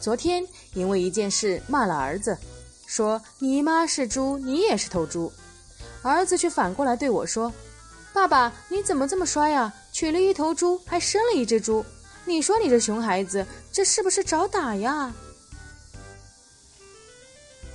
昨天因为一件事骂了儿子说你妈是猪你也是头猪。儿子却反过来对我说爸爸你怎么这么衰呀？娶了一头猪还生了一只猪。你说你这熊孩子这是不是找打呀？